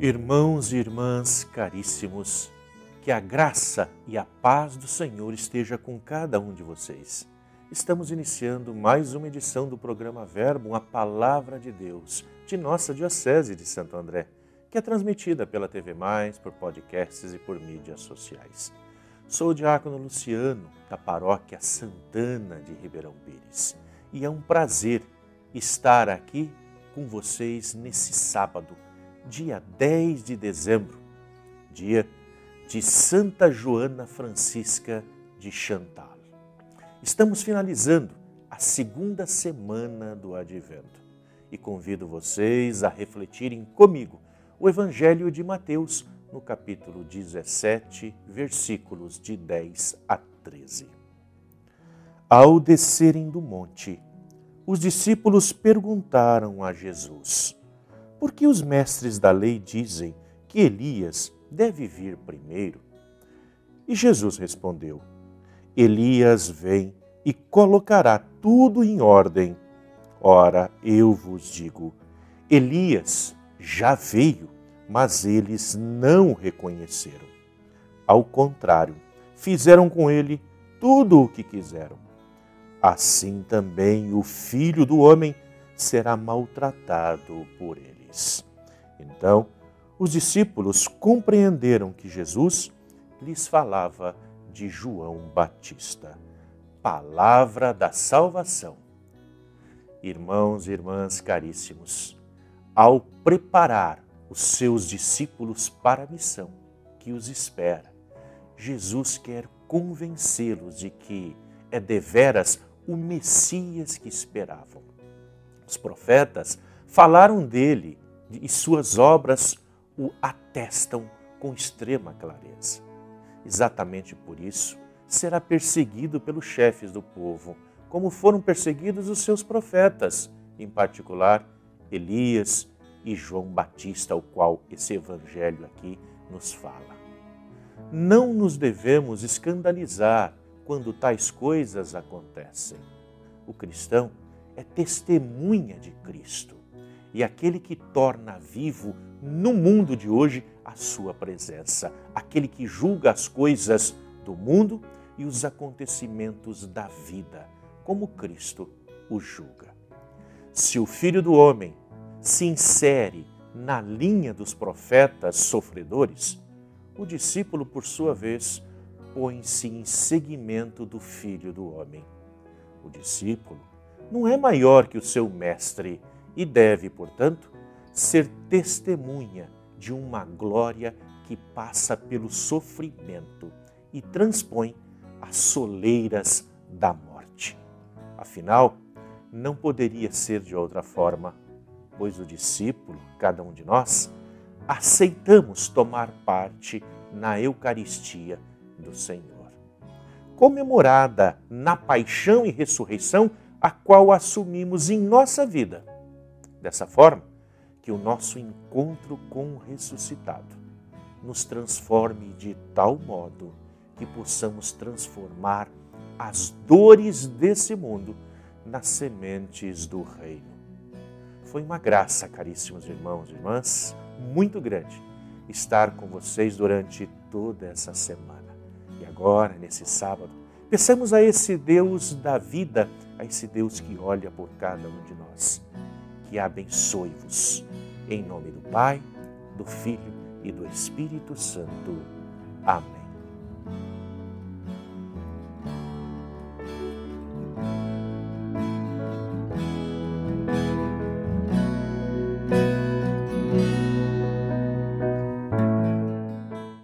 Irmãos e irmãs caríssimos, que a graça e a paz do Senhor esteja com cada um de vocês. Estamos iniciando mais uma edição do programa Verbo, a Palavra de Deus, de nossa Diocese de Santo André, que é transmitida pela TV Mais, por podcasts e por mídias sociais. Sou o diácono Luciano, da paróquia Santana de Ribeirão Pires, e é um prazer estar aqui com vocês nesse sábado dia 10 de dezembro, dia de Santa Joana Francisca de Chantal. Estamos finalizando a segunda semana do Advento e convido vocês a refletirem comigo o Evangelho de Mateus, no capítulo 17, versículos de 10 a 13. Ao descerem do monte, os discípulos perguntaram a Jesus por que os mestres da lei dizem que Elias deve vir primeiro? E Jesus respondeu: Elias vem e colocará tudo em ordem. Ora, eu vos digo: Elias já veio, mas eles não o reconheceram. Ao contrário, fizeram com ele tudo o que quiseram. Assim também o filho do homem será maltratado por ele. Então, os discípulos compreenderam que Jesus lhes falava de João Batista. Palavra da salvação. Irmãos e irmãs caríssimos, ao preparar os seus discípulos para a missão que os espera, Jesus quer convencê-los de que é deveras o Messias que esperavam. Os profetas falaram dele e suas obras o atestam com extrema clareza. Exatamente por isso, será perseguido pelos chefes do povo, como foram perseguidos os seus profetas, em particular Elias e João Batista, o qual esse evangelho aqui nos fala. Não nos devemos escandalizar quando tais coisas acontecem. O cristão é testemunha de Cristo e aquele que torna vivo no mundo de hoje a sua presença, aquele que julga as coisas do mundo e os acontecimentos da vida, como Cristo o julga. Se o Filho do Homem se insere na linha dos profetas sofredores, o discípulo, por sua vez, põe-se em seguimento do Filho do Homem. O discípulo não é maior que o seu mestre e deve, portanto, ser testemunha de uma glória que passa pelo sofrimento e transpõe as soleiras da morte. Afinal, não poderia ser de outra forma, pois o discípulo, cada um de nós, aceitamos tomar parte na Eucaristia do Senhor. Comemorada na paixão e ressurreição, a qual assumimos em nossa vida Dessa forma, que o nosso encontro com o ressuscitado nos transforme de tal modo que possamos transformar as dores desse mundo nas sementes do reino. Foi uma graça, caríssimos irmãos e irmãs, muito grande estar com vocês durante toda essa semana. E agora, nesse sábado, peçamos a esse Deus da vida, a esse Deus que olha por cada um de nós que abençoe-vos. Em nome do Pai, do Filho e do Espírito Santo. Amém.